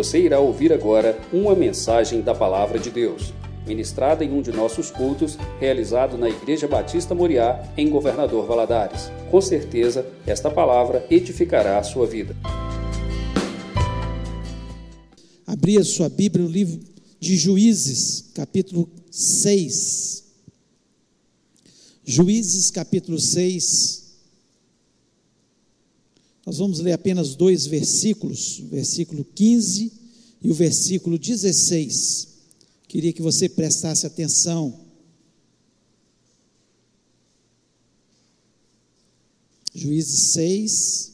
Você irá ouvir agora uma mensagem da Palavra de Deus, ministrada em um de nossos cultos, realizado na Igreja Batista Moriá, em Governador Valadares. Com certeza, esta palavra edificará a sua vida. Abri a sua Bíblia no livro de Juízes, capítulo 6. Juízes, capítulo 6. Nós vamos ler apenas dois versículos, o versículo 15 e o versículo 16. Queria que você prestasse atenção. Juízes 6,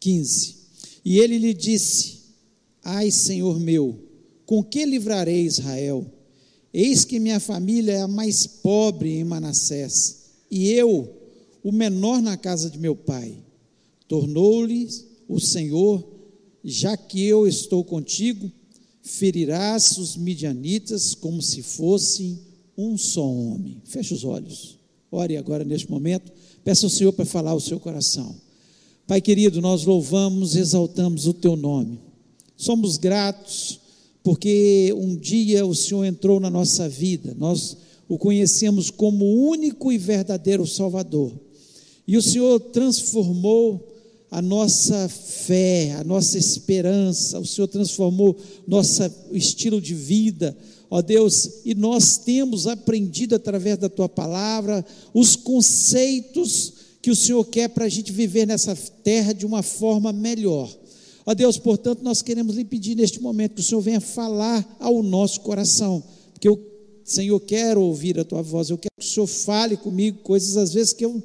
15. E ele lhe disse: Ai, Senhor meu, com que livrarei Israel? Eis que minha família é a mais pobre em Manassés, e eu, o menor na casa de meu pai. Tornou-lhe o Senhor, já que eu estou contigo, ferirás os midianitas como se fossem um só homem. Feche os olhos. Ore agora neste momento. Peça ao Senhor para falar ao seu coração. Pai querido, nós louvamos, exaltamos o teu nome. Somos gratos porque um dia o Senhor entrou na nossa vida. Nós o conhecemos como o único e verdadeiro Salvador. E o Senhor transformou a nossa fé, a nossa esperança, o Senhor transformou nosso estilo de vida, ó Deus, e nós temos aprendido através da tua palavra os conceitos que o Senhor quer para a gente viver nessa terra de uma forma melhor. Ó Deus, portanto, nós queremos lhe pedir neste momento que o Senhor venha falar ao nosso coração, porque eu, Senhor, quero ouvir a tua voz, eu quero que o Senhor fale comigo coisas às vezes que eu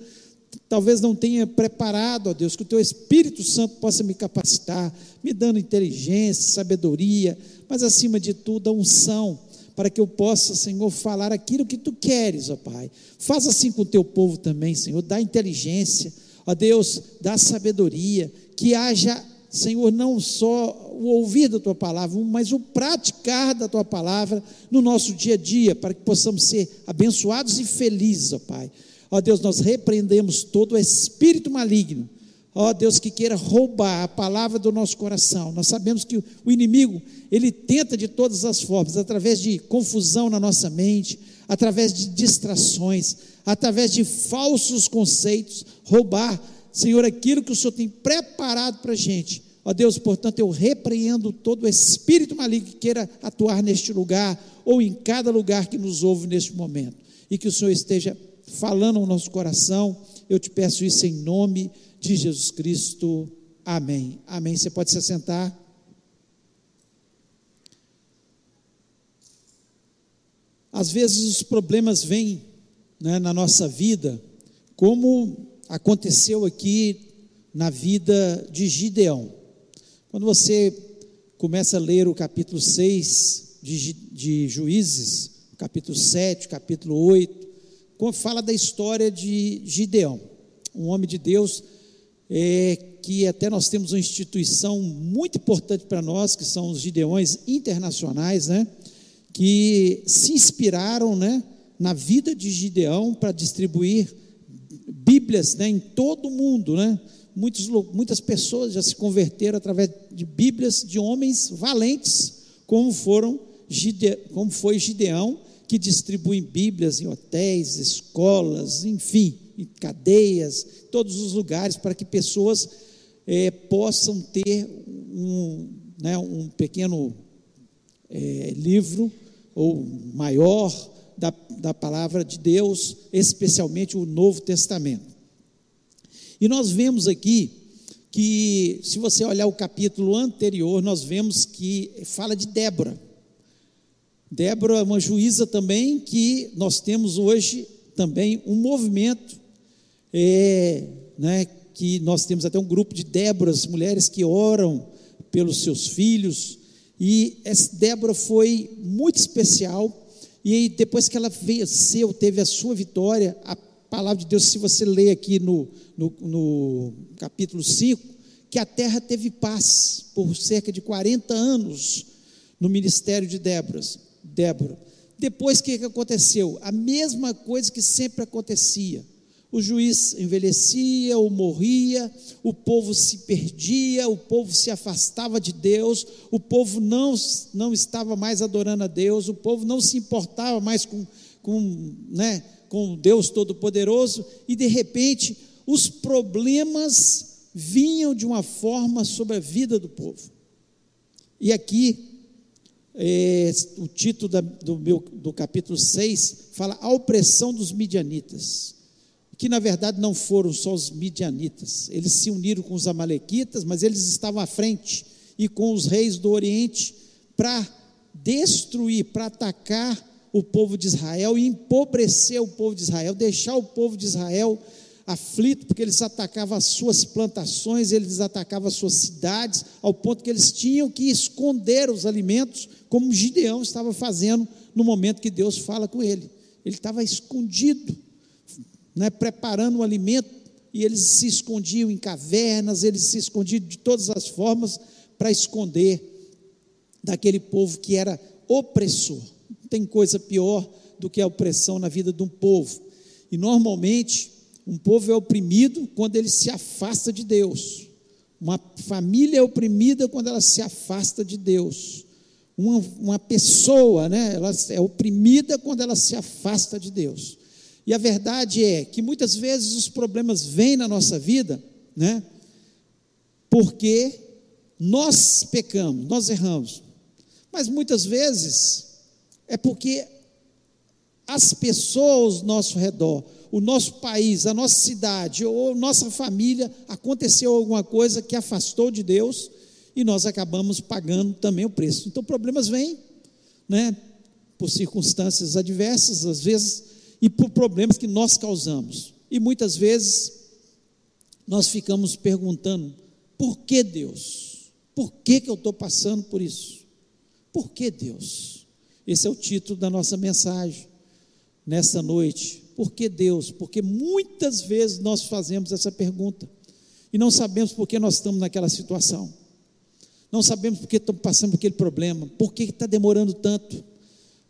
talvez não tenha preparado, ó Deus, que o teu Espírito Santo possa me capacitar, me dando inteligência, sabedoria, mas acima de tudo a unção, para que eu possa, Senhor, falar aquilo que tu queres, ó Pai. Faz assim com o teu povo também, Senhor, dá inteligência, ó Deus, dá sabedoria, que haja, Senhor, não só o ouvir da tua palavra, mas o praticar da tua palavra no nosso dia a dia, para que possamos ser abençoados e felizes, ó Pai Ó Deus, nós repreendemos todo espírito maligno. Ó Deus, que queira roubar a palavra do nosso coração. Nós sabemos que o inimigo, ele tenta de todas as formas, através de confusão na nossa mente, através de distrações, através de falsos conceitos, roubar, Senhor, aquilo que o Senhor tem preparado para a gente. Ó Deus, portanto, eu repreendo todo espírito maligno que queira atuar neste lugar ou em cada lugar que nos ouve neste momento. E que o Senhor esteja falando ao nosso coração. Eu te peço isso em nome de Jesus Cristo. Amém. Amém. Você pode se assentar. Às vezes os problemas vêm né, na nossa vida, como aconteceu aqui na vida de Gideão. Quando você começa a ler o capítulo 6 de, de Juízes, capítulo 7, capítulo 8, fala da história de Gideão, um homem de Deus é, que até nós temos uma instituição muito importante para nós, que são os Gideões internacionais, né? Que se inspiraram, né? Na vida de Gideão para distribuir Bíblias, né? Em todo o mundo, né? Muitos, muitas pessoas já se converteram através de Bíblias de homens valentes, como foram como foi Gideão que distribuem Bíblias em hotéis, escolas, enfim, em cadeias, todos os lugares, para que pessoas é, possam ter um, né, um pequeno é, livro, ou maior, da, da palavra de Deus, especialmente o Novo Testamento. E nós vemos aqui que, se você olhar o capítulo anterior, nós vemos que fala de Débora. Débora é uma juíza também que nós temos hoje também um movimento, é, né, que nós temos até um grupo de Déboras, mulheres que oram pelos seus filhos, e essa Débora foi muito especial, e depois que ela venceu, teve a sua vitória, a palavra de Deus, se você ler aqui no, no, no capítulo 5, que a terra teve paz por cerca de 40 anos no ministério de Déboras. Débora. Depois o que, aconteceu? A mesma coisa que sempre acontecia. O juiz envelhecia ou morria, o povo se perdia, o povo se afastava de Deus, o povo não, não estava mais adorando a Deus, o povo não se importava mais com, com, né, com Deus Todo-Poderoso, e de repente os problemas vinham de uma forma sobre a vida do povo. E aqui, o título da, do, meu, do capítulo 6 fala a opressão dos midianitas que na verdade não foram só os midianitas, eles se uniram com os amalequitas, mas eles estavam à frente e com os reis do Oriente para destruir, para atacar o povo de Israel e empobrecer o povo de Israel, deixar o povo de Israel aflito, porque eles atacavam as suas plantações, eles atacavam as suas cidades, ao ponto que eles tinham que esconder os alimentos, como Gideão estava fazendo no momento que Deus fala com ele. Ele estava escondido né, preparando o alimento, e eles se escondiam em cavernas, eles se escondiam de todas as formas para esconder daquele povo que era opressor. Não tem coisa pior do que a opressão na vida de um povo. E normalmente, um povo é oprimido quando ele se afasta de Deus. Uma família é oprimida quando ela se afasta de Deus. Uma, uma pessoa, né, ela é oprimida quando ela se afasta de Deus. E a verdade é que muitas vezes os problemas vêm na nossa vida, né? Porque nós pecamos, nós erramos. Mas muitas vezes é porque as pessoas ao nosso redor, o nosso país, a nossa cidade ou nossa família, aconteceu alguma coisa que afastou de Deus e nós acabamos pagando também o preço. Então problemas vêm, né? Por circunstâncias adversas, às vezes e por problemas que nós causamos. E muitas vezes nós ficamos perguntando: por que Deus? Por que, que eu estou passando por isso? Por que Deus? Esse é o título da nossa mensagem nessa noite. Por que Deus? Porque muitas vezes nós fazemos essa pergunta e não sabemos por que nós estamos naquela situação. Não sabemos por que estamos passando por aquele problema, por que está demorando tanto,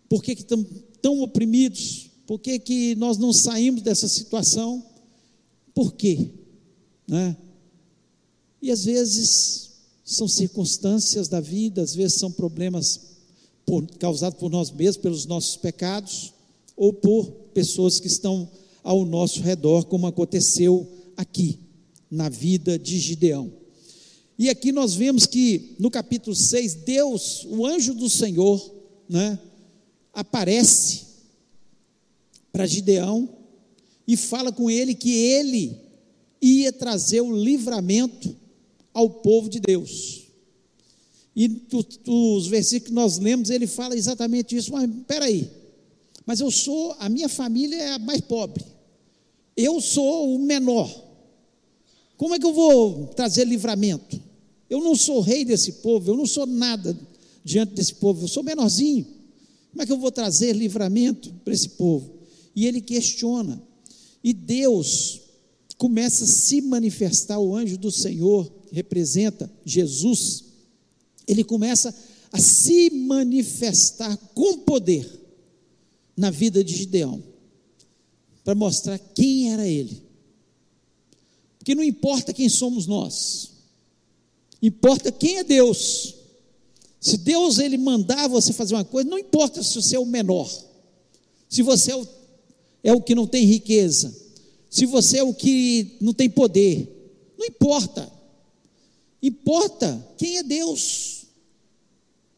por que estamos tão oprimidos, por que, que nós não saímos dessa situação? Por quê? Né? E às vezes são circunstâncias da vida, às vezes são problemas por, causados por nós mesmos, pelos nossos pecados, ou por pessoas que estão ao nosso redor, como aconteceu aqui, na vida de Gideão. E aqui nós vemos que no capítulo 6, Deus, o anjo do Senhor, né, aparece para Gideão e fala com ele que ele ia trazer o livramento ao povo de Deus. E os versículos que nós lemos, ele fala exatamente isso, mas peraí, mas eu sou, a minha família é a mais pobre, eu sou o menor, como é que eu vou trazer livramento? Eu não sou rei desse povo, eu não sou nada diante desse povo, eu sou menorzinho, como é que eu vou trazer livramento para esse povo? e ele questiona. E Deus começa a se manifestar, o anjo do Senhor, representa Jesus, ele começa a se manifestar com poder na vida de Gideão, para mostrar quem era ele. Porque não importa quem somos nós, importa quem é Deus. Se Deus ele mandar você fazer uma coisa, não importa se você é o menor, se você é o é o que não tem riqueza, se você é o que não tem poder, não importa. Importa quem é Deus.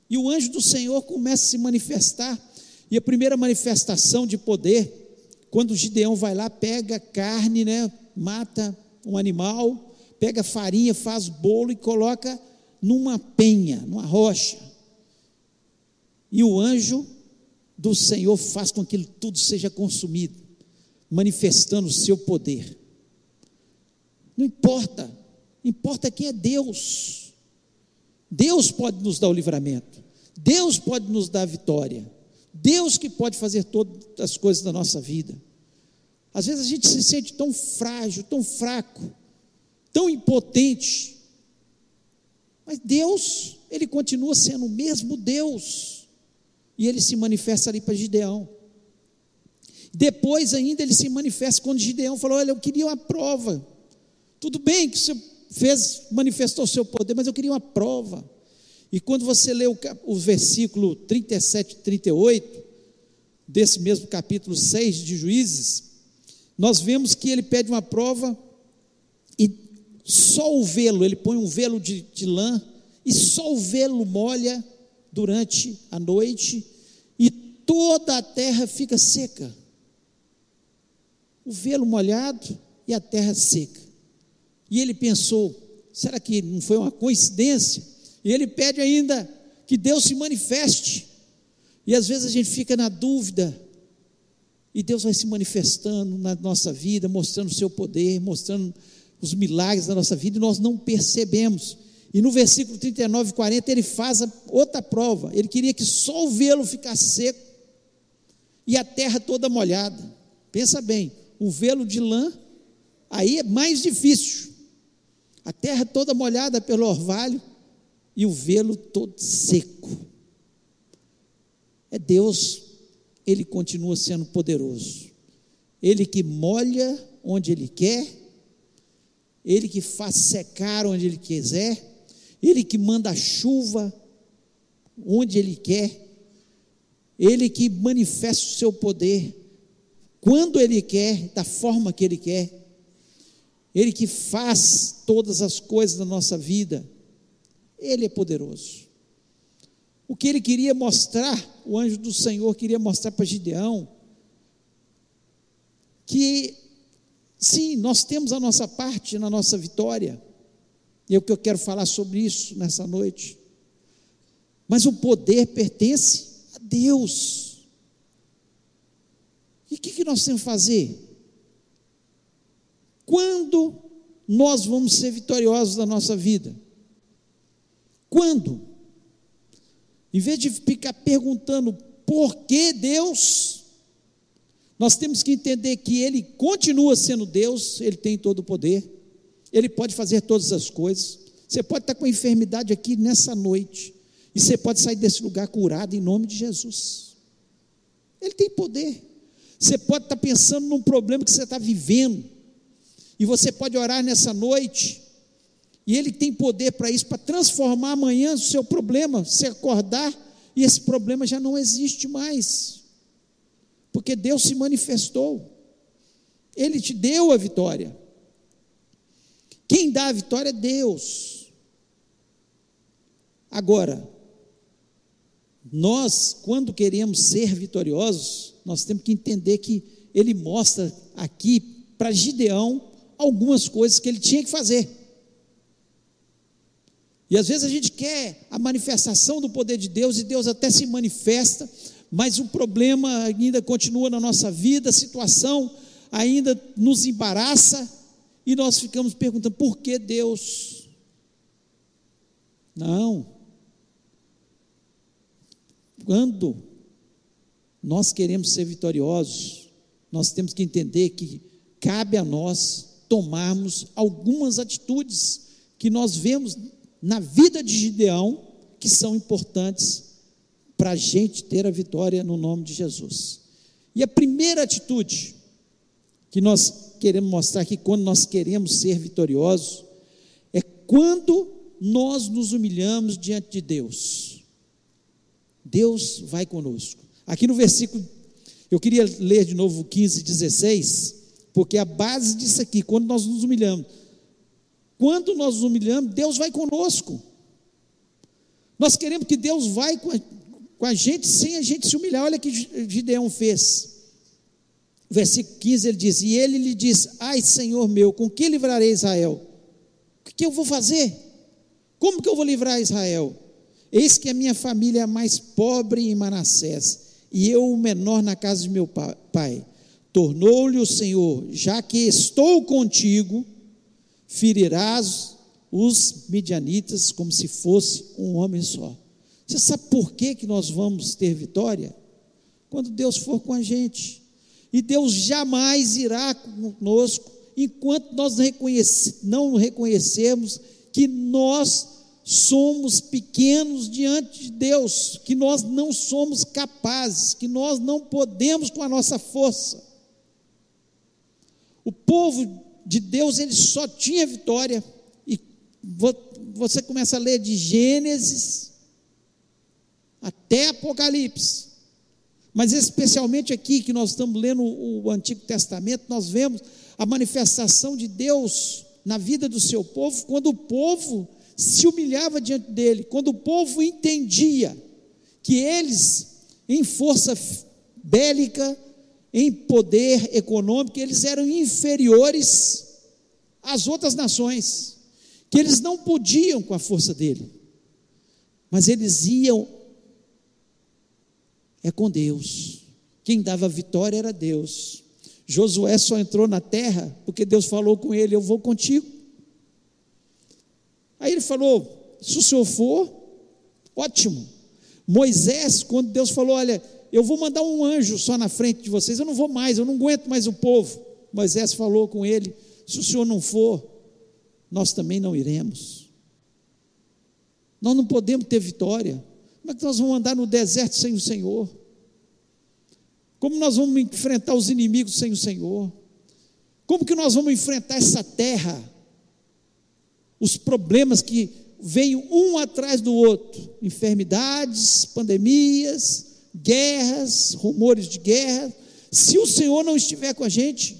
E o anjo do Senhor começa a se manifestar. E a primeira manifestação de poder, quando Gideão vai lá, pega carne, né, mata um animal, pega farinha, faz bolo e coloca numa penha, numa rocha. E o anjo do Senhor faz com que tudo seja consumido, manifestando o seu poder. Não importa, importa quem é Deus. Deus pode nos dar o livramento, Deus pode nos dar a vitória, Deus que pode fazer todas as coisas da nossa vida. Às vezes a gente se sente tão frágil, tão fraco, tão impotente, mas Deus, Ele continua sendo o mesmo Deus. E ele se manifesta ali para Gideão. Depois ainda ele se manifesta quando Gideão falou: Olha, eu queria uma prova. Tudo bem que você fez, manifestou o seu poder, mas eu queria uma prova. E quando você lê o, o versículo 37 e 38, desse mesmo capítulo 6 de Juízes, nós vemos que ele pede uma prova e só o velo, ele põe um velo de, de lã e só o velo molha durante a noite e toda a terra fica seca. O velo molhado e a terra seca. E ele pensou: será que não foi uma coincidência? E ele pede ainda que Deus se manifeste. E às vezes a gente fica na dúvida, e Deus vai se manifestando na nossa vida, mostrando o seu poder, mostrando os milagres da nossa vida, e nós não percebemos. E no versículo 39 e 40 ele faz outra prova. Ele queria que só o velo ficasse seco e a terra toda molhada. Pensa bem, o velo de lã, aí é mais difícil. A terra toda molhada pelo orvalho e o velo todo seco. É Deus, Ele continua sendo poderoso. Ele que molha onde Ele quer, Ele que faz secar onde Ele quiser, Ele que manda chuva onde Ele quer, Ele que manifesta o seu poder quando Ele quer, da forma que Ele quer, Ele que faz todas as coisas da nossa vida, Ele é poderoso. O que ele queria mostrar, o anjo do Senhor queria mostrar para Gideão, que sim, nós temos a nossa parte na nossa vitória, e é o que eu quero falar sobre isso nessa noite. Mas o poder pertence a Deus. E o que, que nós temos que fazer? Quando nós vamos ser vitoriosos na nossa vida? Quando? Em vez de ficar perguntando por que Deus, nós temos que entender que Ele continua sendo Deus, Ele tem todo o poder, Ele pode fazer todas as coisas. Você pode estar com enfermidade aqui nessa noite, e você pode sair desse lugar curado em nome de Jesus. Ele tem poder. Você pode estar pensando num problema que você está vivendo, e você pode orar nessa noite, e Ele tem poder para isso, para transformar amanhã o seu problema, se acordar e esse problema já não existe mais, porque Deus se manifestou, Ele te deu a vitória. Quem dá a vitória é Deus. Agora, nós, quando queremos ser vitoriosos, nós temos que entender que Ele mostra aqui para Gideão algumas coisas que ele tinha que fazer. E às vezes a gente quer a manifestação do poder de Deus e Deus até se manifesta, mas o problema ainda continua na nossa vida, a situação ainda nos embaraça e nós ficamos perguntando: por que Deus? Não. Quando nós queremos ser vitoriosos, nós temos que entender que cabe a nós tomarmos algumas atitudes que nós vemos na vida de Gideão que são importantes para a gente ter a vitória no nome de Jesus. E a primeira atitude que nós queremos mostrar aqui, quando nós queremos ser vitoriosos, é quando nós nos humilhamos diante de Deus. Deus vai conosco. Aqui no versículo, eu queria ler de novo 15, 16, porque a base disso aqui, quando nós nos humilhamos, quando nós nos humilhamos, Deus vai conosco. Nós queremos que Deus vai com a, com a gente sem a gente se humilhar. Olha o que Gideão fez. Versículo 15 ele diz: E ele lhe diz: Ai, Senhor meu, com que livrarei Israel? O que eu vou fazer? Como que eu vou livrar Israel? Eis que a minha família é a mais pobre em Manassés, e eu o menor na casa de meu pai. Tornou-lhe o Senhor, já que estou contigo, ferirás os midianitas como se fosse um homem só. Você sabe por que, que nós vamos ter vitória? Quando Deus for com a gente. E Deus jamais irá conosco enquanto nós não reconhecermos que nós somos pequenos diante de Deus, que nós não somos capazes, que nós não podemos com a nossa força. O povo de Deus, ele só tinha vitória, e você começa a ler de Gênesis até Apocalipse, mas especialmente aqui que nós estamos lendo o Antigo Testamento, nós vemos a manifestação de Deus na vida do seu povo, quando o povo se humilhava diante dele, quando o povo entendia que eles, em força bélica, em poder econômico, eles eram inferiores às outras nações, que eles não podiam com a força dele, mas eles iam é com Deus. Quem dava vitória era Deus. Josué só entrou na terra porque Deus falou com ele: Eu vou contigo. Aí ele falou: Se o senhor for, ótimo. Moisés, quando Deus falou: Olha, eu vou mandar um anjo só na frente de vocês, eu não vou mais, eu não aguento mais o povo. Moisés falou com ele: Se o senhor não for, nós também não iremos. Nós não podemos ter vitória. Como é que nós vamos andar no deserto sem o Senhor? Como nós vamos enfrentar os inimigos sem o Senhor? Como que nós vamos enfrentar essa terra? Os problemas que veio um atrás do outro, enfermidades, pandemias, guerras, rumores de guerra, se o Senhor não estiver com a gente.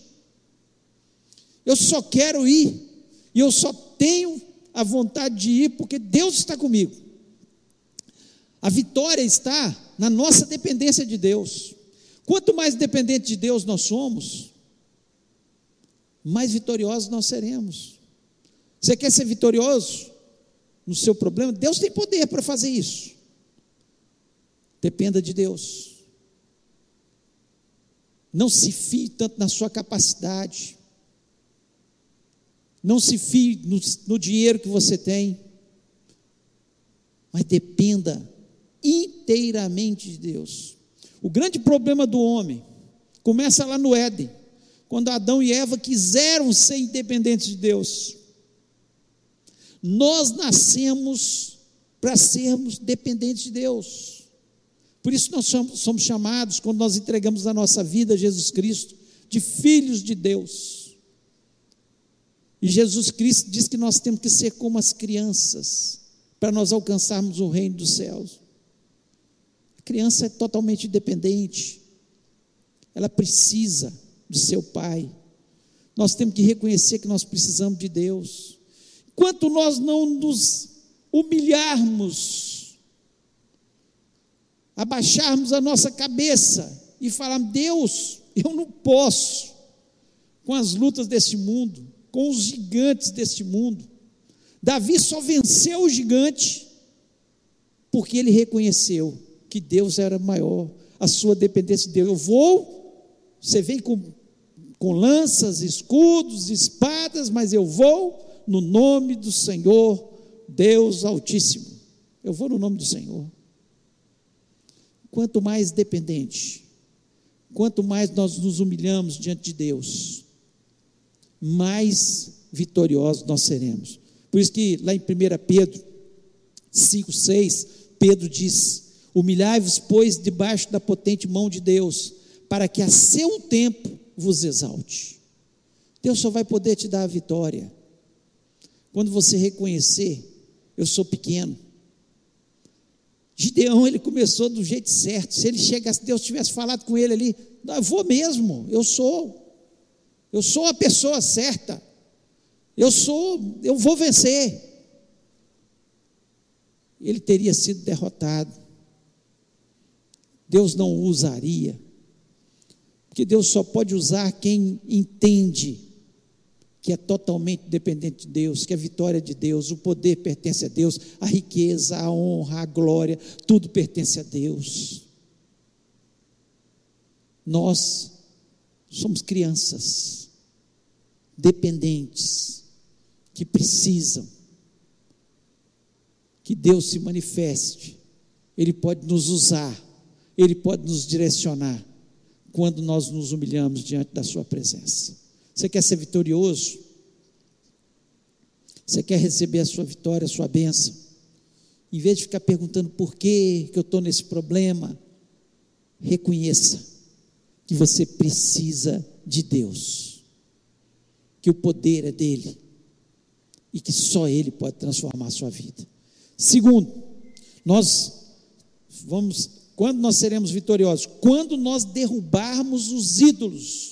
Eu só quero ir, e eu só tenho a vontade de ir porque Deus está comigo. A vitória está na nossa dependência de Deus. Quanto mais dependente de Deus nós somos, mais vitoriosos nós seremos. Você quer ser vitorioso no seu problema? Deus tem poder para fazer isso. Dependa de Deus. Não se fie tanto na sua capacidade. Não se fie no, no dinheiro que você tem. Mas dependa inteiramente de Deus. O grande problema do homem começa lá no Éden, quando Adão e Eva quiseram ser independentes de Deus. Nós nascemos para sermos dependentes de Deus. Por isso nós somos chamados, quando nós entregamos a nossa vida a Jesus Cristo, de filhos de Deus. E Jesus Cristo diz que nós temos que ser como as crianças, para nós alcançarmos o reino dos céus. A criança é totalmente dependente, ela precisa do seu pai. Nós temos que reconhecer que nós precisamos de Deus. Enquanto nós não nos humilharmos, abaixarmos a nossa cabeça e falar: Deus, eu não posso com as lutas desse mundo, com os gigantes desse mundo. Davi só venceu o gigante porque ele reconheceu que Deus era maior, a sua dependência de Deus. Eu vou, você vem com, com lanças, escudos, espadas, mas eu vou no nome do Senhor, Deus Altíssimo. Eu vou no nome do Senhor. Quanto mais dependente, quanto mais nós nos humilhamos diante de Deus, mais vitoriosos nós seremos. Por isso que lá em 1 Pedro 5, 6, Pedro diz: Humilhai-vos, pois, debaixo da potente mão de Deus, para que a seu tempo vos exalte. Deus só vai poder te dar a vitória quando você reconhecer: eu sou pequeno. Gideão, ele começou do jeito certo. Se ele chegasse, Deus tivesse falado com ele ali, eu vou mesmo, eu sou. Eu sou a pessoa certa. Eu sou, eu vou vencer. Ele teria sido derrotado. Deus não usaria. Porque Deus só pode usar quem entende que é totalmente dependente de Deus, que a vitória é de Deus, o poder pertence a Deus, a riqueza, a honra, a glória, tudo pertence a Deus. Nós somos crianças dependentes que precisam que Deus se manifeste. Ele pode nos usar ele pode nos direcionar quando nós nos humilhamos diante da Sua presença. Você quer ser vitorioso? Você quer receber a sua vitória, a sua bênção? Em vez de ficar perguntando por que eu estou nesse problema, reconheça que você precisa de Deus, que o poder é dele e que só ele pode transformar a sua vida. Segundo, nós vamos, quando nós seremos vitoriosos? Quando nós derrubarmos os ídolos.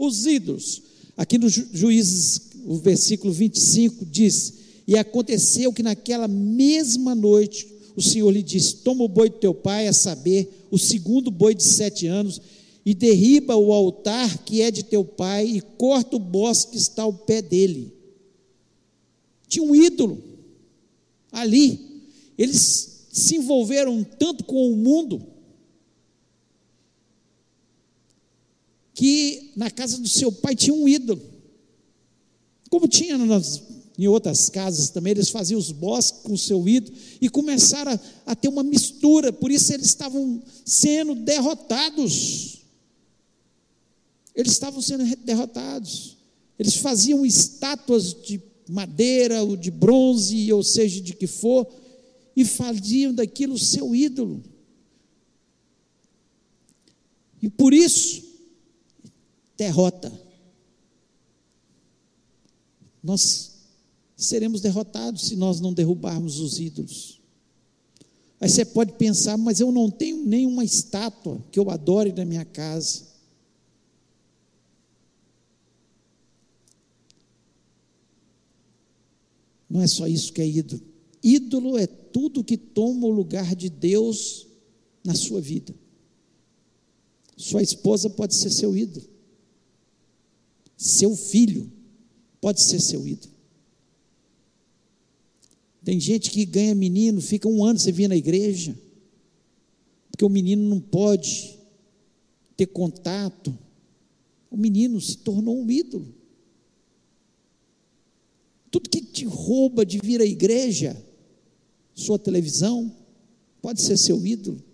Os ídolos. Aqui no Juízes, o versículo 25 diz: E aconteceu que naquela mesma noite o Senhor lhe disse: Toma o boi do teu pai, a saber, o segundo boi de sete anos, e derriba o altar que é de teu pai, e corta o bosque que está ao pé dele. Tinha um ídolo ali. Eles se envolveram tanto com o mundo que na casa do seu pai tinha um ídolo. Como tinha nas, em outras casas também, eles faziam os bosques com o seu ídolo e começaram a, a ter uma mistura, por isso eles estavam sendo derrotados. Eles estavam sendo derrotados. Eles faziam estátuas de madeira ou de bronze, ou seja, de que for, e faziam daquilo seu ídolo. E por isso, derrota. Nós seremos derrotados se nós não derrubarmos os ídolos. Aí você pode pensar, mas eu não tenho nenhuma estátua que eu adore na minha casa. Não é só isso que é ídolo. Ídolo é tudo que toma o lugar de Deus na sua vida. Sua esposa pode ser seu ídolo. Seu filho pode ser seu ídolo. Tem gente que ganha menino, fica um ano sem vir na igreja, porque o menino não pode ter contato. O menino se tornou um ídolo. Tudo que te rouba de vir à igreja, sua televisão, pode ser seu ídolo.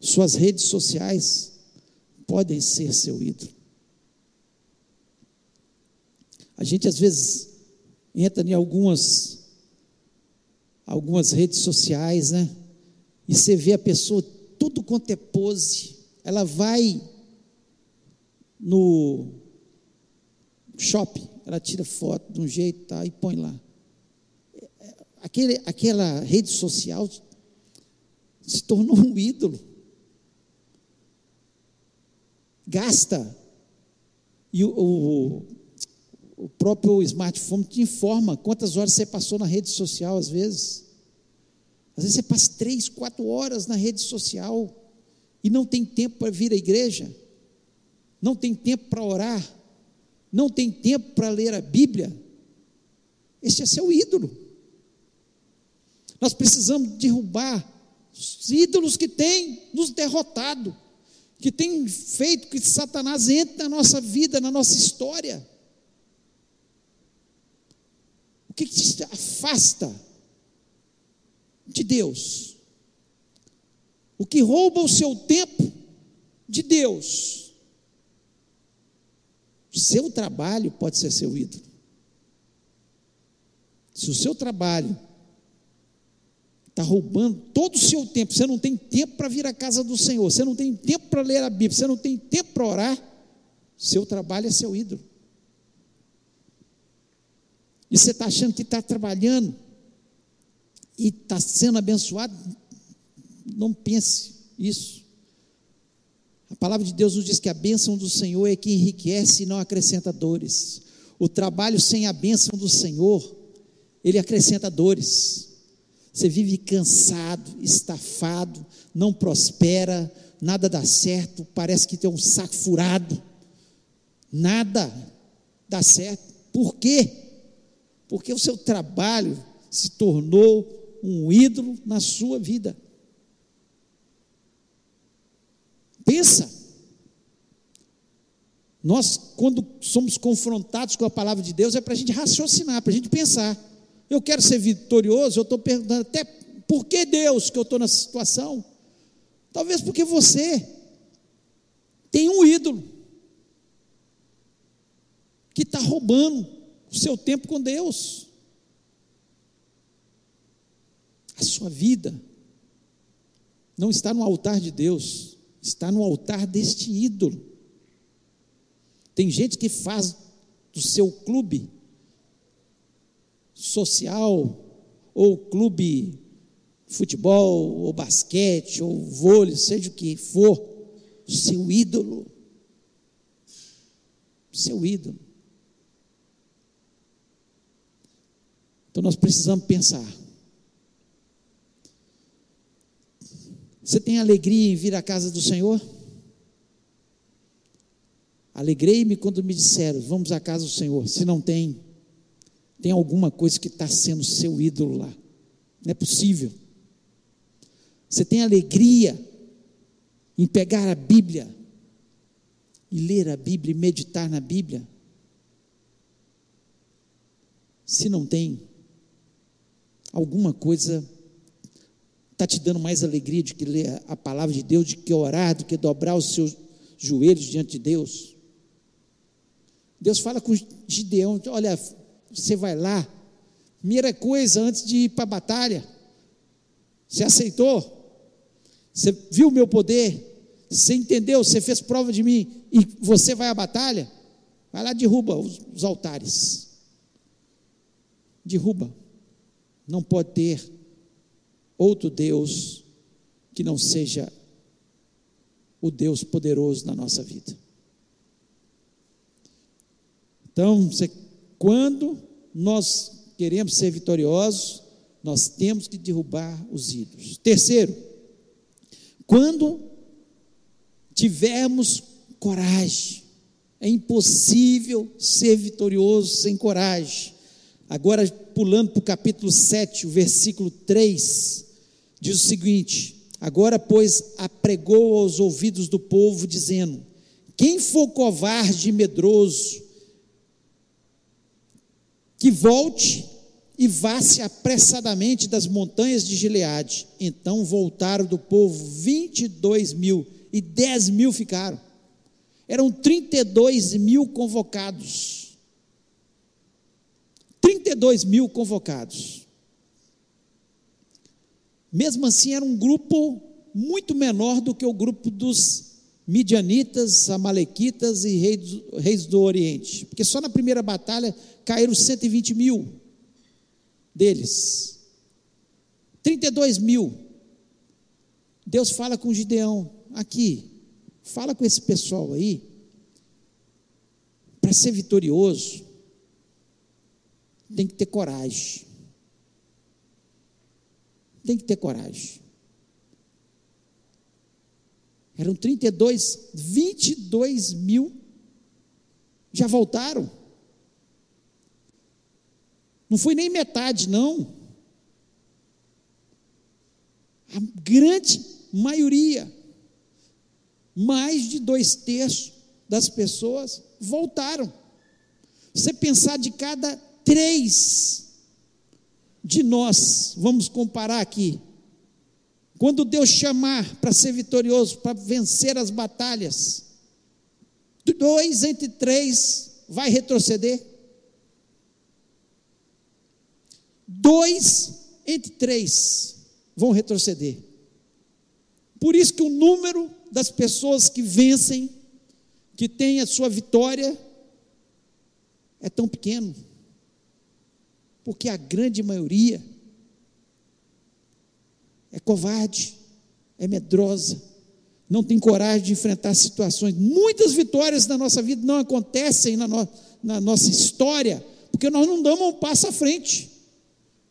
Suas redes sociais podem ser seu ídolo. A gente às vezes entra em algumas algumas redes sociais, né? E você vê a pessoa tudo quanto é pose. Ela vai no shopping, ela tira foto de um jeito tá, e põe lá. Aquele, aquela rede social se tornou um ídolo. Gasta. E o, o, o próprio smartphone te informa quantas horas você passou na rede social, às vezes. Às vezes você passa três, quatro horas na rede social e não tem tempo para vir à igreja, não tem tempo para orar, não tem tempo para ler a Bíblia, esse é seu ídolo. Nós precisamos derrubar os ídolos que têm nos derrotado, que têm feito que Satanás entre na nossa vida, na nossa história. O que, que te afasta de Deus? O que rouba o seu tempo de Deus? seu trabalho pode ser seu ídolo. Se o seu trabalho está roubando todo o seu tempo, você não tem tempo para vir à casa do Senhor, você não tem tempo para ler a Bíblia, você não tem tempo para orar, seu trabalho é seu ídolo. E você está achando que está trabalhando e está sendo abençoado, não pense isso. A palavra de Deus nos diz que a bênção do Senhor é que enriquece e não acrescenta dores. O trabalho sem a bênção do Senhor, ele acrescenta dores. Você vive cansado, estafado, não prospera, nada dá certo, parece que tem um saco furado. Nada dá certo. Por quê? Porque o seu trabalho se tornou um ídolo na sua vida. Pensa. Nós, quando somos confrontados com a palavra de Deus, é para a gente raciocinar, para a gente pensar. Eu quero ser vitorioso, eu estou perguntando até por que Deus que eu estou nessa situação? Talvez porque você tem um ídolo que está roubando o seu tempo com Deus. A sua vida não está no altar de Deus, está no altar deste ídolo. Tem gente que faz do seu clube social ou clube futebol ou basquete ou vôlei, seja o que for, seu ídolo. Seu ídolo. Então nós precisamos pensar. Você tem alegria em vir à casa do Senhor? Alegrei-me quando me disseram, vamos à casa do Senhor. Se não tem, tem alguma coisa que está sendo seu ídolo lá. Não é possível. Você tem alegria em pegar a Bíblia e ler a Bíblia e meditar na Bíblia? Se não tem, alguma coisa está te dando mais alegria de que ler a palavra de Deus, de que orar, do que dobrar os seus joelhos diante de Deus. Deus fala com Gideão: olha, você vai lá, primeira coisa antes de ir para a batalha, você aceitou? Você viu o meu poder? Você entendeu? Você fez prova de mim e você vai à batalha? Vai lá, derruba os, os altares. Derruba. Não pode ter outro Deus que não seja o Deus poderoso na nossa vida. Então, você, quando nós queremos ser vitoriosos, nós temos que derrubar os ídolos. Terceiro, quando tivermos coragem, é impossível ser vitorioso sem coragem. Agora, pulando para o capítulo 7, o versículo 3, diz o seguinte: Agora, pois, apregou aos ouvidos do povo, dizendo: Quem for covarde e medroso, que volte e vá-se apressadamente das montanhas de Gileade. Então voltaram do povo 22 mil e 10 mil ficaram. Eram 32 mil convocados. 32 mil convocados. Mesmo assim, era um grupo muito menor do que o grupo dos midianitas, amalequitas e reis, reis do Oriente. Porque só na primeira batalha caíram 120 mil deles. 32 mil. Deus fala com Gideão, aqui, fala com esse pessoal aí, para ser vitorioso, tem que ter coragem. Tem que ter coragem. Eram 32, 22 mil já voltaram. Não foi nem metade, não. A grande maioria, mais de dois terços das pessoas voltaram. Você pensar de cada três de nós, vamos comparar aqui, quando Deus chamar para ser vitorioso, para vencer as batalhas, dois entre três vai retroceder. dois entre três vão retroceder. Por isso que o número das pessoas que vencem, que têm a sua vitória, é tão pequeno. Porque a grande maioria é covarde, é medrosa, não tem coragem de enfrentar situações. Muitas vitórias na nossa vida não acontecem na, no, na nossa história, porque nós não damos um passo à frente.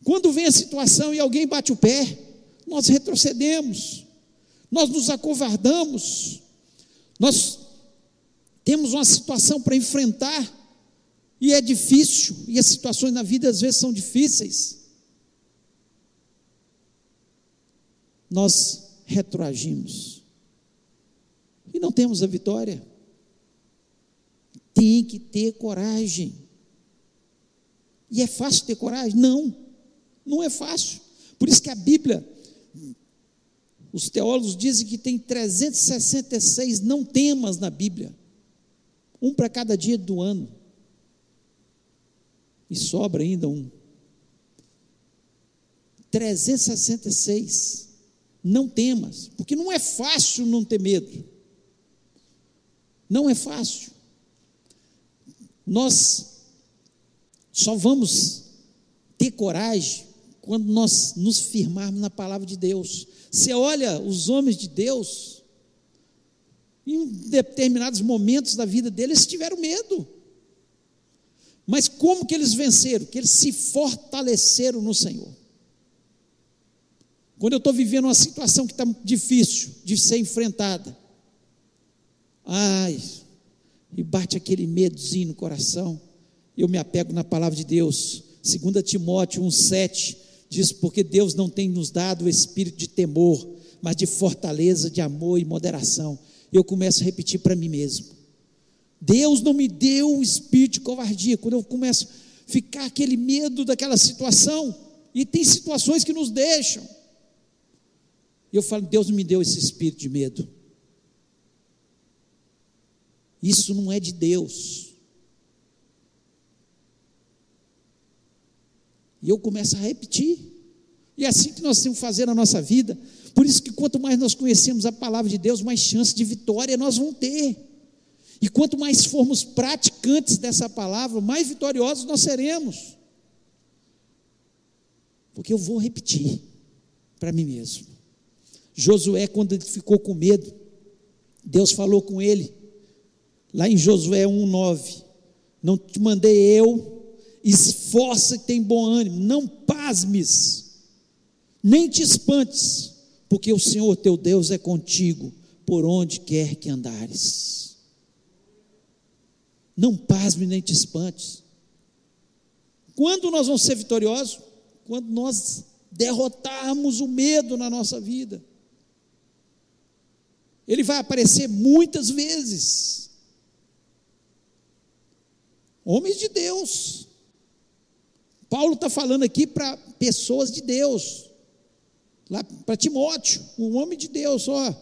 Quando vem a situação e alguém bate o pé, nós retrocedemos, nós nos acovardamos, nós temos uma situação para enfrentar e é difícil, e as situações na vida às vezes são difíceis. Nós retroagimos e não temos a vitória. Tem que ter coragem. E é fácil ter coragem? Não. Não é fácil. Por isso que a Bíblia, os teólogos dizem que tem 366 não temas na Bíblia, um para cada dia do ano. E sobra ainda um. 366. Não temas, porque não é fácil não ter medo. Não é fácil. Nós só vamos ter coragem quando nós nos firmarmos na palavra de Deus. Você olha os homens de Deus, em determinados momentos da vida deles, tiveram medo. Mas como que eles venceram? Que eles se fortaleceram no Senhor. Quando eu estou vivendo uma situação que está difícil de ser enfrentada, ai, e bate aquele medozinho no coração, eu me apego na palavra de Deus. 2 Timóteo 1,7 diz: Porque Deus não tem nos dado o espírito de temor, mas de fortaleza, de amor e moderação. Eu começo a repetir para mim mesmo: Deus não me deu o espírito de covardia. Quando eu começo a ficar aquele medo daquela situação, e tem situações que nos deixam. Eu falo, Deus me deu esse espírito de medo. Isso não é de Deus. E eu começo a repetir. E é assim que nós temos que fazer na nossa vida. Por isso que quanto mais nós conhecemos a palavra de Deus, mais chance de vitória nós vamos ter. E quanto mais formos praticantes dessa palavra, mais vitoriosos nós seremos. Porque eu vou repetir para mim mesmo. Josué, quando ele ficou com medo, Deus falou com ele, lá em Josué 1,9: Não te mandei eu, esforça e tem bom ânimo, não pasmes, nem te espantes, porque o Senhor teu Deus é contigo, por onde quer que andares. Não pasme nem te espantes. Quando nós vamos ser vitoriosos? Quando nós derrotarmos o medo na nossa vida. Ele vai aparecer muitas vezes. Homens de Deus. Paulo está falando aqui para pessoas de Deus. Lá para Timóteo, um homem de Deus, ó.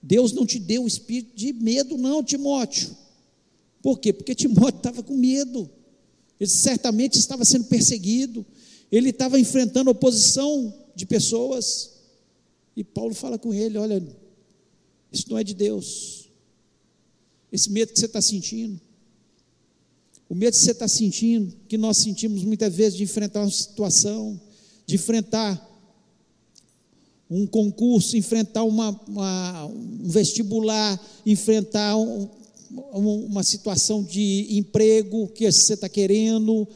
Deus não te deu o espírito de medo, não, Timóteo. Por quê? Porque Timóteo estava com medo. Ele certamente estava sendo perseguido. Ele estava enfrentando oposição de pessoas. E Paulo fala com ele: Olha, isso não é de Deus. Esse medo que você está sentindo. O medo que você está sentindo, que nós sentimos muitas vezes de enfrentar uma situação, de enfrentar um concurso, enfrentar uma, uma um vestibular, enfrentar um, uma situação de emprego que você está querendo,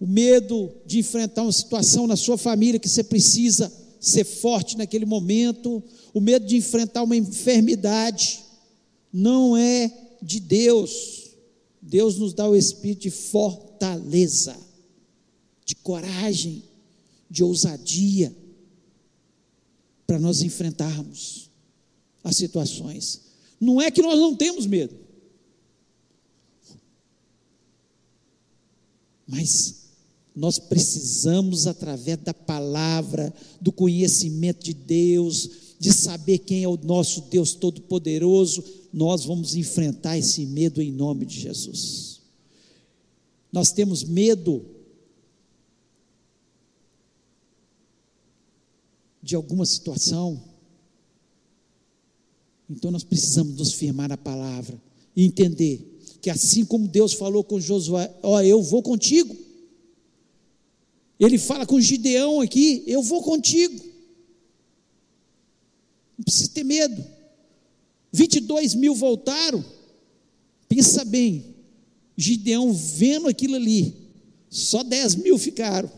o medo de enfrentar uma situação na sua família que você precisa ser forte naquele momento, o medo de enfrentar uma enfermidade, não é de Deus. Deus nos dá o espírito de fortaleza, de coragem, de ousadia, para nós enfrentarmos as situações. Não é que nós não temos medo, Mas nós precisamos, através da palavra, do conhecimento de Deus, de saber quem é o nosso Deus Todo-Poderoso, nós vamos enfrentar esse medo em nome de Jesus. Nós temos medo de alguma situação, então nós precisamos nos firmar na palavra e entender que assim como Deus falou com Josué, ó, eu vou contigo. Ele fala com Gideão aqui, eu vou contigo. Não precisa ter medo. 22 mil voltaram. Pensa bem, Gideão vendo aquilo ali, só 10 mil ficaram.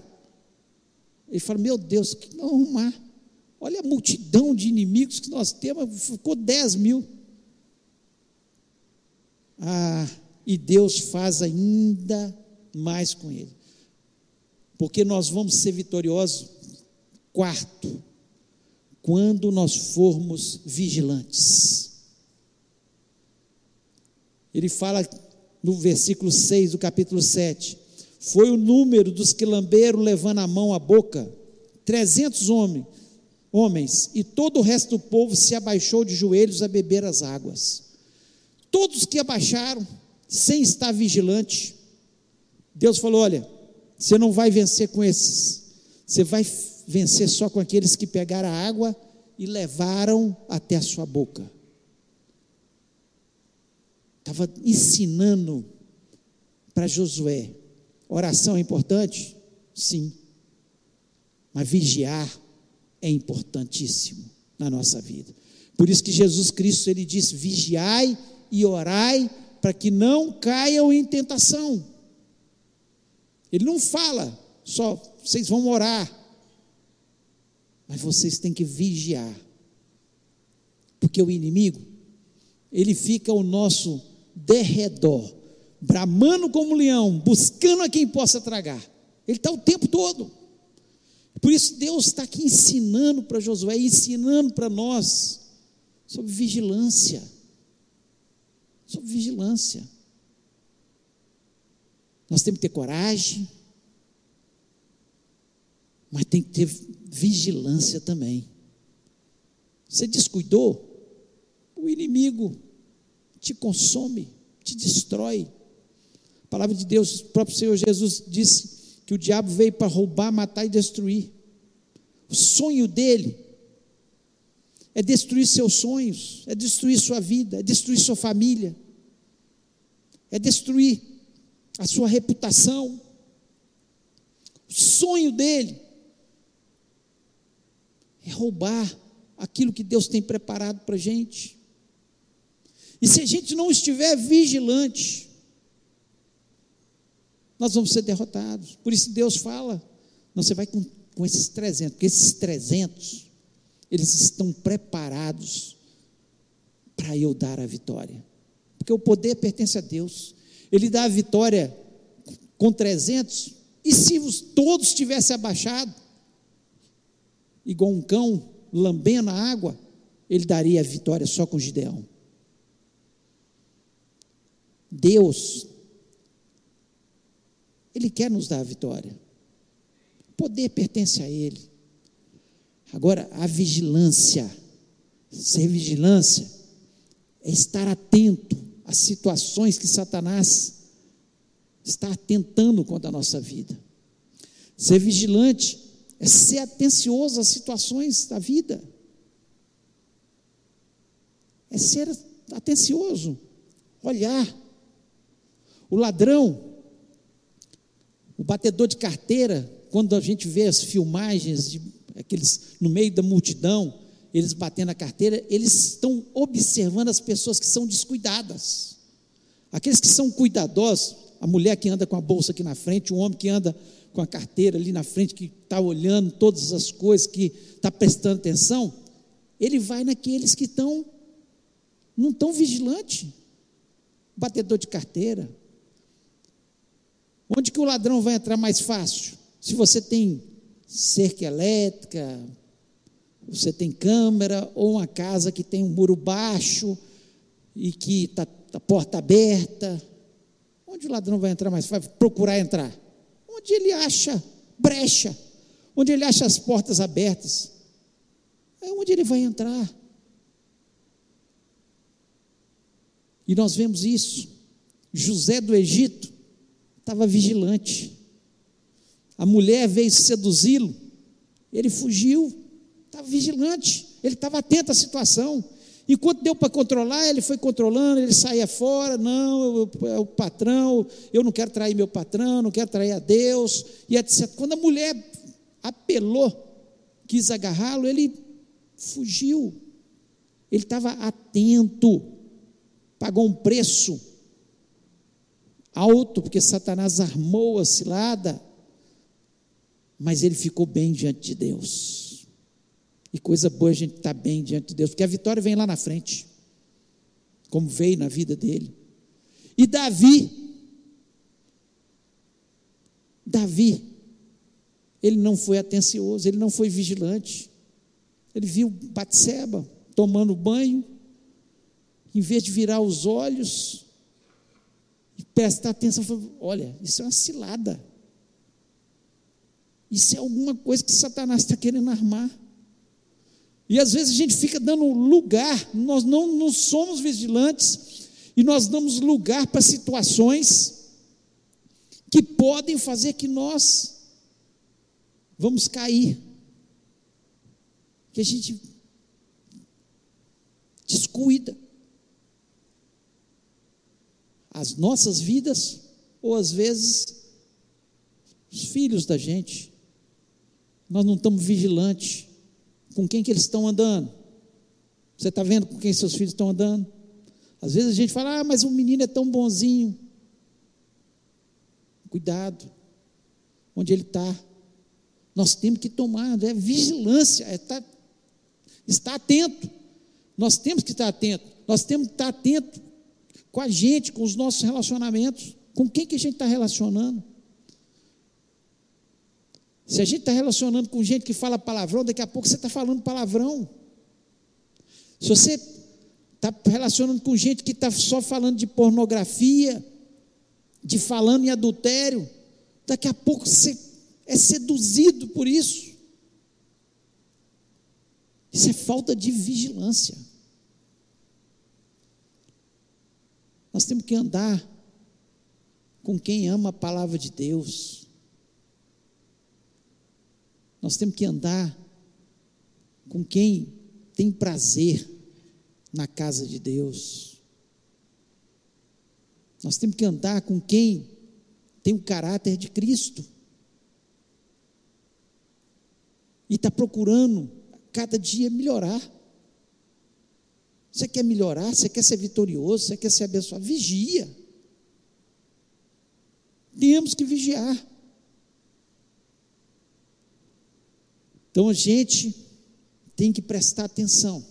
Ele fala: Meu Deus, que não arrumar? Olha a multidão de inimigos que nós temos, ficou 10 mil. Ah, e Deus faz ainda mais com ele. Porque nós vamos ser vitoriosos, quarto, quando nós formos vigilantes. Ele fala no versículo 6 do capítulo 7: Foi o número dos que lamberam levando a mão à boca, 300 homens, homens, e todo o resto do povo se abaixou de joelhos a beber as águas. Todos que abaixaram, sem estar vigilante, Deus falou: olha, você não vai vencer com esses, você vai vencer só com aqueles que pegaram a água e levaram até a sua boca. Estava ensinando para Josué. Oração é importante? Sim. Mas vigiar é importantíssimo na nossa vida. Por isso que Jesus Cristo ele disse: vigiai e orai para que não caiam em tentação. Ele não fala só, vocês vão orar, mas vocês têm que vigiar, porque o inimigo, ele fica ao nosso derredor, bramando como leão, buscando a quem possa tragar. Ele está o tempo todo. Por isso Deus está aqui ensinando para Josué, ensinando para nós sobre vigilância. Sobre vigilância. Nós temos que ter coragem, mas tem que ter vigilância também. Você descuidou, o inimigo te consome, te destrói. A palavra de Deus, o próprio Senhor Jesus disse que o diabo veio para roubar, matar e destruir. O sonho dele é destruir seus sonhos, é destruir sua vida, é destruir sua família, é destruir a sua reputação. O sonho dele é roubar aquilo que Deus tem preparado para a gente. E se a gente não estiver vigilante, nós vamos ser derrotados. Por isso Deus fala, não, você vai com, com esses 300, porque esses 300, eles estão preparados para eu dar a vitória. Porque o poder pertence a Deus. Ele dá a vitória com 300, e se os, todos tivessem abaixado, igual um cão lambendo a água, ele daria a vitória só com Gideão. Deus ele quer nos dar a vitória. O poder pertence a Ele. Agora, a vigilância, ser vigilância, é estar atento às situações que Satanás está tentando contra a nossa vida. Ser vigilante é ser atencioso às situações da vida. É ser atencioso, olhar. O ladrão, o batedor de carteira, quando a gente vê as filmagens de aqueles no meio da multidão, eles batendo a carteira, eles estão observando as pessoas que são descuidadas. Aqueles que são cuidadosos, a mulher que anda com a bolsa aqui na frente, o homem que anda com a carteira ali na frente, que está olhando todas as coisas, que está prestando atenção, ele vai naqueles que estão, não estão vigilantes. Batedor de carteira, Onde que o ladrão vai entrar mais fácil? Se você tem cerca elétrica, você tem câmera, ou uma casa que tem um muro baixo e que está a porta aberta. Onde o ladrão vai entrar mais? Vai procurar entrar. Onde ele acha brecha, onde ele acha as portas abertas. É onde ele vai entrar. E nós vemos isso. José do Egito estava vigilante. A mulher veio seduzi-lo, ele fugiu, estava vigilante, ele estava atento à situação. Enquanto deu para controlar, ele foi controlando, ele saía fora, não, é o patrão, eu não quero trair meu patrão, não quero trair a Deus, e etc. Quando a mulher apelou, quis agarrá-lo, ele fugiu. Ele estava atento, pagou um preço alto, porque Satanás armou a cilada, mas ele ficou bem diante de Deus. E coisa boa a gente estar tá bem diante de Deus, porque a vitória vem lá na frente, como veio na vida dele. E Davi, Davi, ele não foi atencioso, ele não foi vigilante. Ele viu Batseba tomando banho, em vez de virar os olhos, prestar atenção, olha, isso é uma cilada. Isso é alguma coisa que Satanás está querendo armar. E às vezes a gente fica dando lugar, nós não, não somos vigilantes, e nós damos lugar para situações que podem fazer que nós vamos cair que a gente descuida as nossas vidas ou às vezes os filhos da gente. Nós não estamos vigilantes com quem que eles estão andando. Você está vendo com quem seus filhos estão andando? Às vezes a gente fala, ah, mas o menino é tão bonzinho. Cuidado, onde ele está. Nós temos que tomar é vigilância, é estar, tá, estar atento. Nós temos que estar atento. Nós temos que estar atento com a gente, com os nossos relacionamentos. Com quem que a gente está relacionando? Se a gente está relacionando com gente que fala palavrão, daqui a pouco você está falando palavrão. Se você está relacionando com gente que está só falando de pornografia, de falando em adultério, daqui a pouco você é seduzido por isso. Isso é falta de vigilância. Nós temos que andar com quem ama a palavra de Deus. Nós temos que andar com quem tem prazer na casa de Deus. Nós temos que andar com quem tem o caráter de Cristo. E está procurando cada dia melhorar. Você quer melhorar? Você quer ser vitorioso? Você quer ser abençoado? Vigia. Temos que vigiar. Então a gente tem que prestar atenção.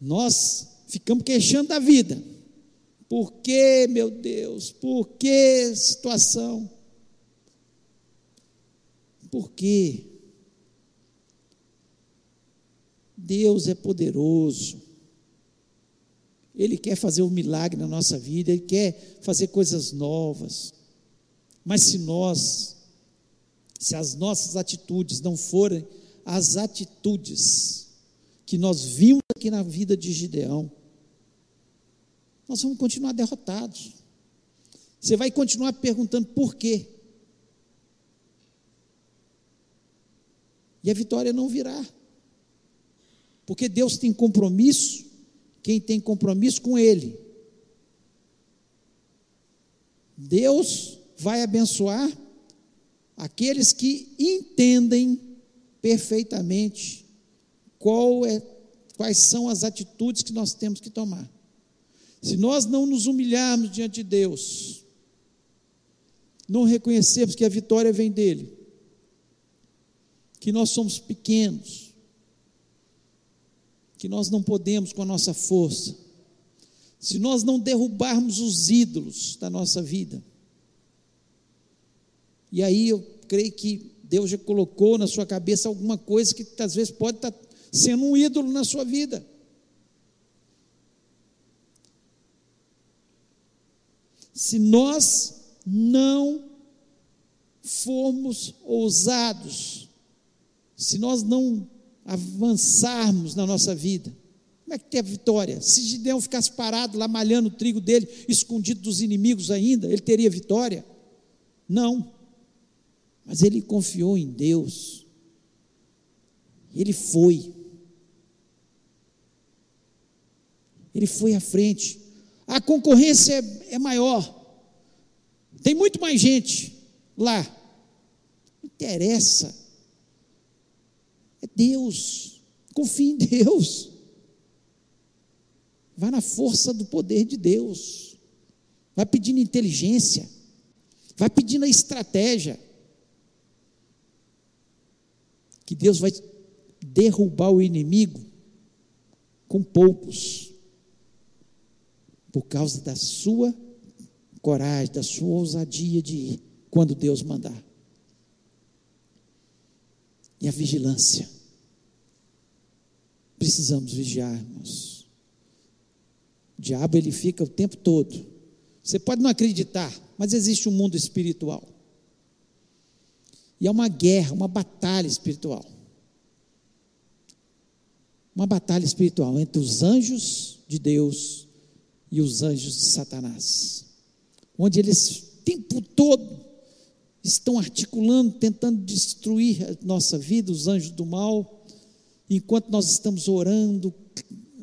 Nós ficamos queixando da vida. Por que, meu Deus? Por que situação? Por quê? Deus é poderoso. Ele quer fazer um milagre na nossa vida, Ele quer fazer coisas novas. Mas se nós, se as nossas atitudes não forem as atitudes que nós vimos aqui na vida de Gideão, nós vamos continuar derrotados. Você vai continuar perguntando por quê. E a vitória não virá. Porque Deus tem compromisso, quem tem compromisso com Ele. Deus vai abençoar aqueles que entendem perfeitamente qual é, quais são as atitudes que nós temos que tomar. Se nós não nos humilharmos diante de Deus, não reconhecermos que a vitória vem dele, que nós somos pequenos, que nós não podemos com a nossa força, se nós não derrubarmos os ídolos da nossa vida, e aí eu creio que Deus já colocou na sua cabeça alguma coisa que às vezes pode estar sendo um ídolo na sua vida. Se nós não formos ousados, se nós não avançarmos na nossa vida, como é que tem a vitória? Se Gideão ficasse parado lá malhando o trigo dele, escondido dos inimigos ainda, ele teria vitória? Não. Mas ele confiou em Deus. Ele foi. Ele foi à frente. A concorrência é, é maior, tem muito mais gente lá. Não interessa, é Deus, confie em Deus, vai na força do poder de Deus, vai pedindo inteligência, vai pedindo a estratégia, que Deus vai derrubar o inimigo com poucos por causa da sua coragem, da sua ousadia de ir quando Deus mandar. E a vigilância. Precisamos vigiar, irmãos. O diabo ele fica o tempo todo. Você pode não acreditar, mas existe um mundo espiritual. E é uma guerra, uma batalha espiritual. Uma batalha espiritual entre os anjos de Deus e os anjos de Satanás, onde eles o tempo todo estão articulando, tentando destruir a nossa vida, os anjos do mal, enquanto nós estamos orando,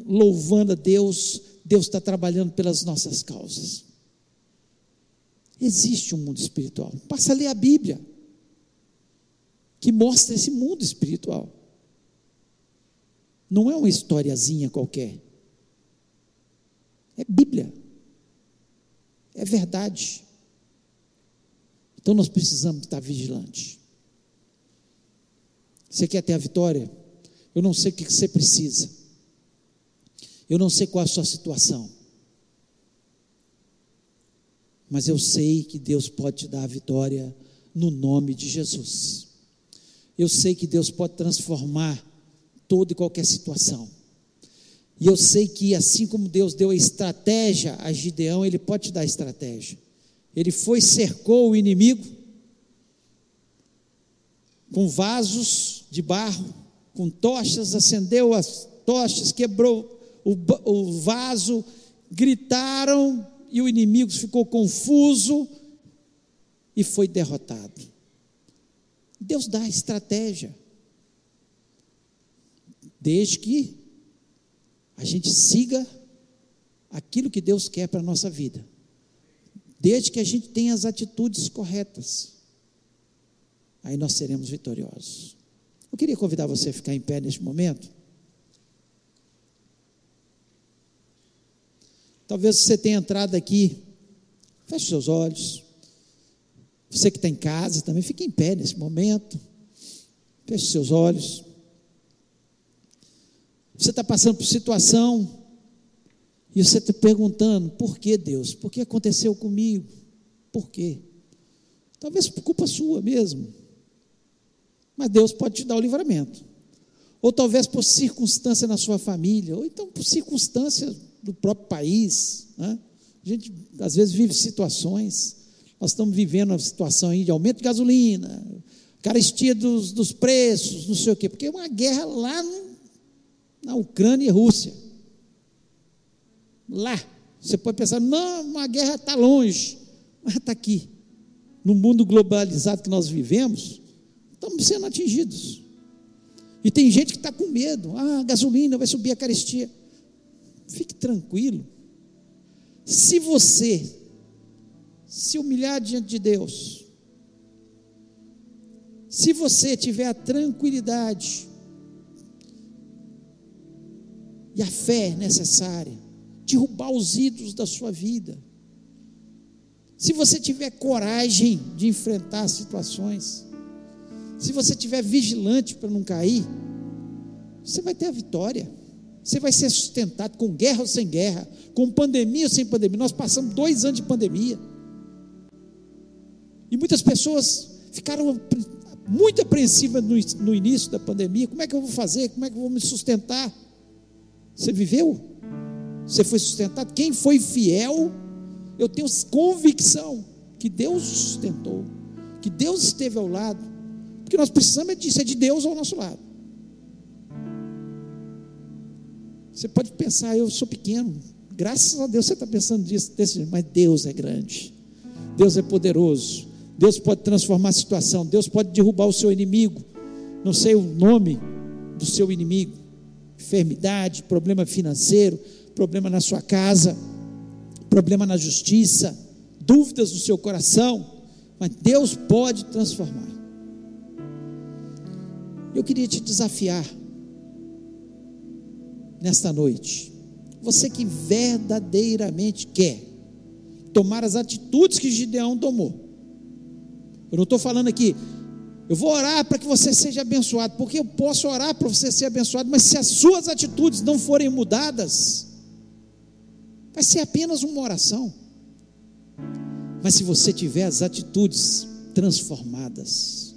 louvando a Deus, Deus está trabalhando pelas nossas causas. Existe um mundo espiritual. Passa a ler a Bíblia, que mostra esse mundo espiritual. Não é uma historiazinha qualquer. É Bíblia. É verdade. Então nós precisamos estar vigilantes. Você quer ter a vitória? Eu não sei o que você precisa. Eu não sei qual é a sua situação. Mas eu sei que Deus pode te dar a vitória no nome de Jesus. Eu sei que Deus pode transformar toda e qualquer situação. E eu sei que assim como Deus deu a estratégia a Gideão, Ele pode te dar a estratégia. Ele foi, cercou o inimigo com vasos de barro, com tochas, acendeu as tochas, quebrou o, o vaso, gritaram e o inimigo ficou confuso e foi derrotado. Deus dá estratégia, desde que a gente siga aquilo que Deus quer para a nossa vida, desde que a gente tenha as atitudes corretas, aí nós seremos vitoriosos. Eu queria convidar você a ficar em pé neste momento. Talvez você tenha entrado aqui, feche seus olhos. Você que está em casa também, fique em pé nesse momento. Feche seus olhos. Você está passando por situação e você está perguntando: por que Deus? Por que aconteceu comigo? Por quê? Talvez por culpa sua mesmo. Mas Deus pode te dar o livramento. Ou talvez por circunstância na sua família, ou então por circunstância do próprio país. Né? A gente às vezes vive situações. Nós estamos vivendo uma situação aí de aumento de gasolina, carestia dos, dos preços, não sei o quê, porque é uma guerra lá no, na Ucrânia e Rússia. Lá. Você pode pensar, não, uma guerra está longe, mas está aqui. No mundo globalizado que nós vivemos, estamos sendo atingidos. E tem gente que está com medo. Ah, a gasolina vai subir a carestia. Fique tranquilo. Se você se humilhar diante de Deus, se você tiver a tranquilidade e a fé necessária, derrubar os ídolos da sua vida, se você tiver coragem de enfrentar situações, se você tiver vigilante para não cair, você vai ter a vitória. Você vai ser sustentado com guerra ou sem guerra, com pandemia ou sem pandemia. Nós passamos dois anos de pandemia. E muitas pessoas ficaram muito apreensivas no, no início da pandemia. Como é que eu vou fazer? Como é que eu vou me sustentar? Você viveu? Você foi sustentado? Quem foi fiel? Eu tenho convicção que Deus sustentou, que Deus esteve ao lado. Porque nós precisamos disso, é de Deus ao nosso lado. Você pode pensar, eu sou pequeno. Graças a Deus você está pensando disso, desse mas Deus é grande. Deus é poderoso. Deus pode transformar a situação. Deus pode derrubar o seu inimigo. Não sei o nome do seu inimigo. Enfermidade, problema financeiro, problema na sua casa, problema na justiça, dúvidas no seu coração. Mas Deus pode transformar. Eu queria te desafiar nesta noite. Você que verdadeiramente quer tomar as atitudes que Gideão tomou. Eu não estou falando aqui, eu vou orar para que você seja abençoado, porque eu posso orar para você ser abençoado, mas se as suas atitudes não forem mudadas, vai ser apenas uma oração. Mas se você tiver as atitudes transformadas,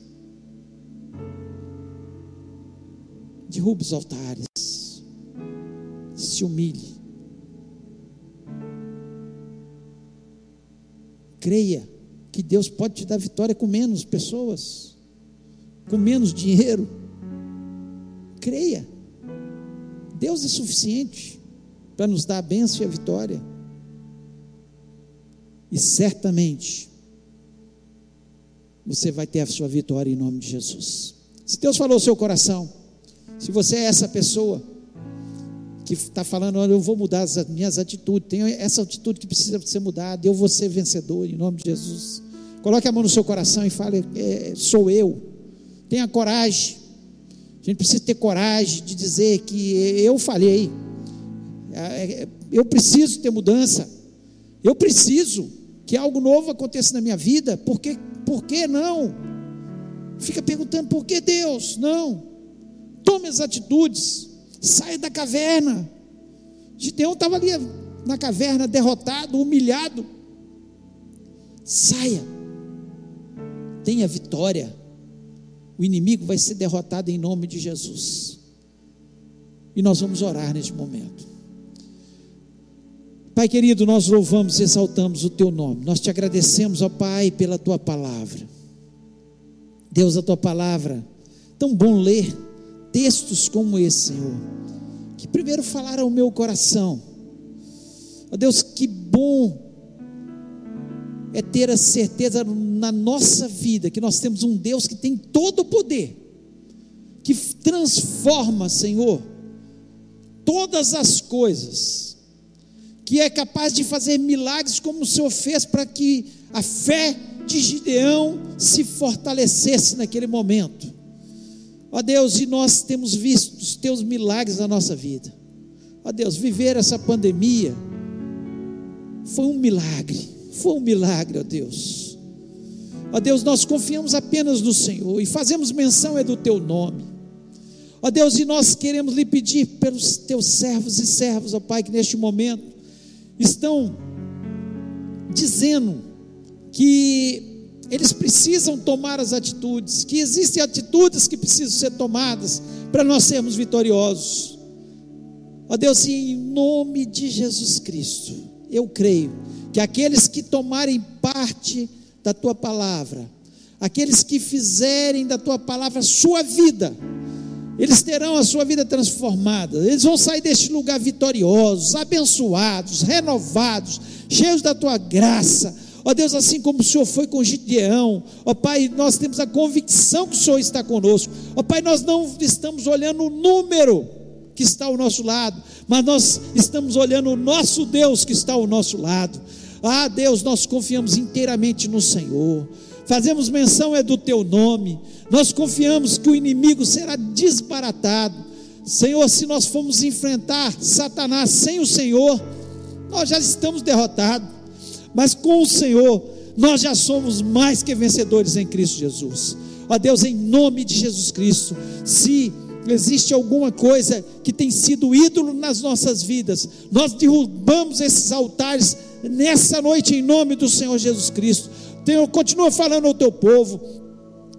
derruba os altares, se humilhe. Creia que Deus pode te dar vitória com menos pessoas, com menos dinheiro. Creia. Deus é suficiente para nos dar a bênção e a vitória. E certamente você vai ter a sua vitória em nome de Jesus. Se Deus falou ao seu coração, Se você é essa pessoa que está falando, olha, eu vou mudar as minhas atitudes, tem essa atitude que precisa ser mudada, eu vou ser vencedor em nome de Jesus. Coloque a mão no seu coração e fale: é, sou eu. Tenha coragem. A gente precisa ter coragem de dizer que eu falhei. É, é, eu preciso ter mudança. Eu preciso que algo novo aconteça na minha vida. Por que, por que não? Fica perguntando por que Deus? Não. Tome as atitudes. Saia da caverna. Gideão estava ali na caverna, derrotado, humilhado. Saia. Tenha vitória. O inimigo vai ser derrotado em nome de Jesus. E nós vamos orar neste momento. Pai querido, nós louvamos e exaltamos o teu nome. Nós te agradecemos, ó Pai, pela tua palavra. Deus, a tua palavra, tão bom ler textos como esse, Senhor, que primeiro falaram ao meu coração. Ó Deus, que bom é ter a certeza na nossa vida que nós temos um Deus que tem todo o poder, que transforma, Senhor, todas as coisas que é capaz de fazer milagres como o Senhor fez para que a fé de Gideão se fortalecesse naquele momento. Ó Deus, e nós temos visto os teus milagres na nossa vida. Ó Deus, viver essa pandemia foi um milagre, foi um milagre, ó Deus. Ó Deus, nós confiamos apenas no Senhor e fazemos menção é do teu nome. Ó Deus, e nós queremos lhe pedir pelos teus servos e servas, ó Pai, que neste momento estão dizendo que eles precisam tomar as atitudes, que existem atitudes que precisam ser tomadas para nós sermos vitoriosos. Ó Deus, em nome de Jesus Cristo, eu creio que aqueles que tomarem parte da tua palavra, aqueles que fizerem da tua palavra sua vida, eles terão a sua vida transformada, eles vão sair deste lugar vitoriosos, abençoados, renovados, cheios da tua graça. Ó Deus, assim como o Senhor foi com Gideão, ó Pai, nós temos a convicção que o Senhor está conosco. Ó Pai, nós não estamos olhando o número que está ao nosso lado, mas nós estamos olhando o nosso Deus que está ao nosso lado. Ah, Deus, nós confiamos inteiramente no Senhor fazemos menção é do teu nome, nós confiamos que o inimigo será desbaratado. Senhor, se nós formos enfrentar Satanás sem o Senhor, nós já estamos derrotados, mas com o Senhor, nós já somos mais que vencedores em Cristo Jesus. Ó Deus, em nome de Jesus Cristo, se existe alguma coisa que tem sido ídolo nas nossas vidas, nós derrubamos esses altares nessa noite em nome do Senhor Jesus Cristo. Senhor, continua falando ao teu povo.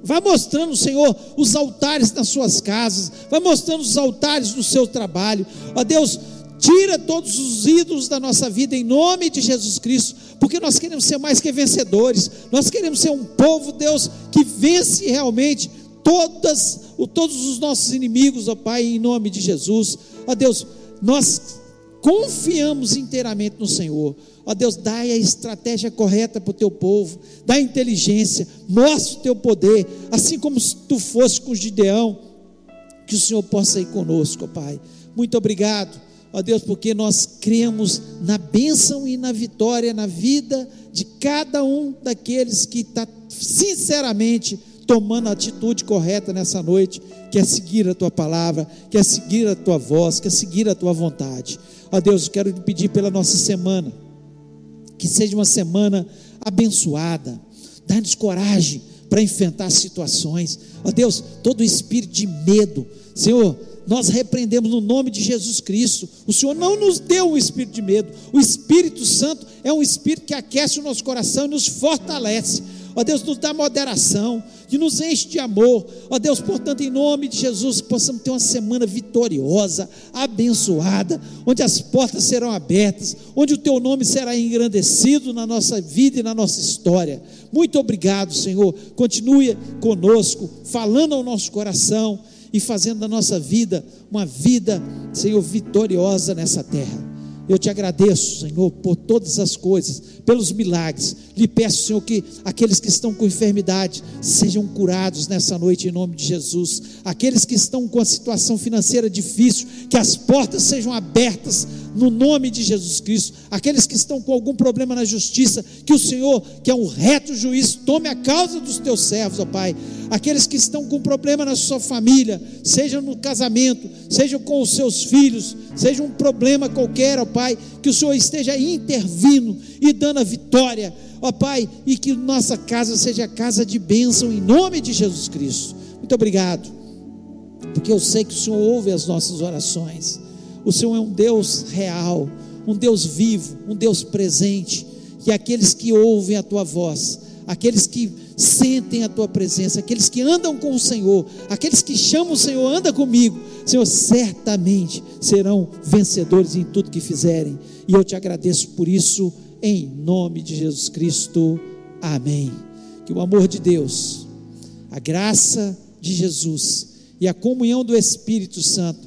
Vai mostrando, Senhor, os altares nas suas casas. Vai mostrando os altares do seu trabalho. Ó Deus, tira todos os ídolos da nossa vida em nome de Jesus Cristo, porque nós queremos ser mais que vencedores. Nós queremos ser um povo, Deus, que vence realmente todas, todos os nossos inimigos, ó Pai, em nome de Jesus. Ó Deus, nós confiamos inteiramente no Senhor. Ó Deus, dai a estratégia correta para o teu povo, dá inteligência, mostra o teu poder, assim como tu foste com Gideão, que o Senhor possa ir conosco, ó Pai. Muito obrigado, ó Deus, porque nós cremos na bênção e na vitória na vida de cada um daqueles que está sinceramente tomando a atitude correta nessa noite, quer seguir a tua palavra, quer seguir a tua voz, quer seguir a tua vontade. Ó Deus, eu quero pedir pela nossa semana que seja uma semana abençoada. Dá-nos coragem para enfrentar situações. Ó Deus, todo espírito de medo, Senhor, nós repreendemos no nome de Jesus Cristo. O Senhor não nos deu um espírito de medo. O Espírito Santo é um espírito que aquece o nosso coração e nos fortalece. Ó Deus, nos dá moderação, que nos enche de amor. Ó Deus, portanto, em nome de Jesus, que possamos ter uma semana vitoriosa, abençoada, onde as portas serão abertas, onde o teu nome será engrandecido na nossa vida e na nossa história. Muito obrigado, Senhor. Continue conosco, falando ao nosso coração e fazendo da nossa vida uma vida, Senhor, vitoriosa nessa terra. Eu te agradeço, Senhor, por todas as coisas, pelos milagres. Lhe peço, Senhor, que aqueles que estão com enfermidade sejam curados nessa noite em nome de Jesus. Aqueles que estão com a situação financeira difícil, que as portas sejam abertas no nome de Jesus Cristo. Aqueles que estão com algum problema na justiça, que o Senhor, que é um reto juiz, tome a causa dos teus servos, ó Pai. Aqueles que estão com problema na sua família, seja no casamento, seja com os seus filhos, seja um problema qualquer, ó Pai, que o Senhor esteja intervindo e dando a vitória, ó Pai, e que nossa casa seja casa de bênção em nome de Jesus Cristo. Muito obrigado, porque eu sei que o Senhor ouve as nossas orações. O Senhor é um Deus real, um Deus vivo, um Deus presente, e aqueles que ouvem a tua voz, aqueles que sentem a tua presença, aqueles que andam com o Senhor, aqueles que chamam o Senhor, anda comigo, Senhor, certamente serão vencedores em tudo que fizerem. E eu te agradeço por isso, em nome de Jesus Cristo. Amém. Que o amor de Deus, a graça de Jesus e a comunhão do Espírito Santo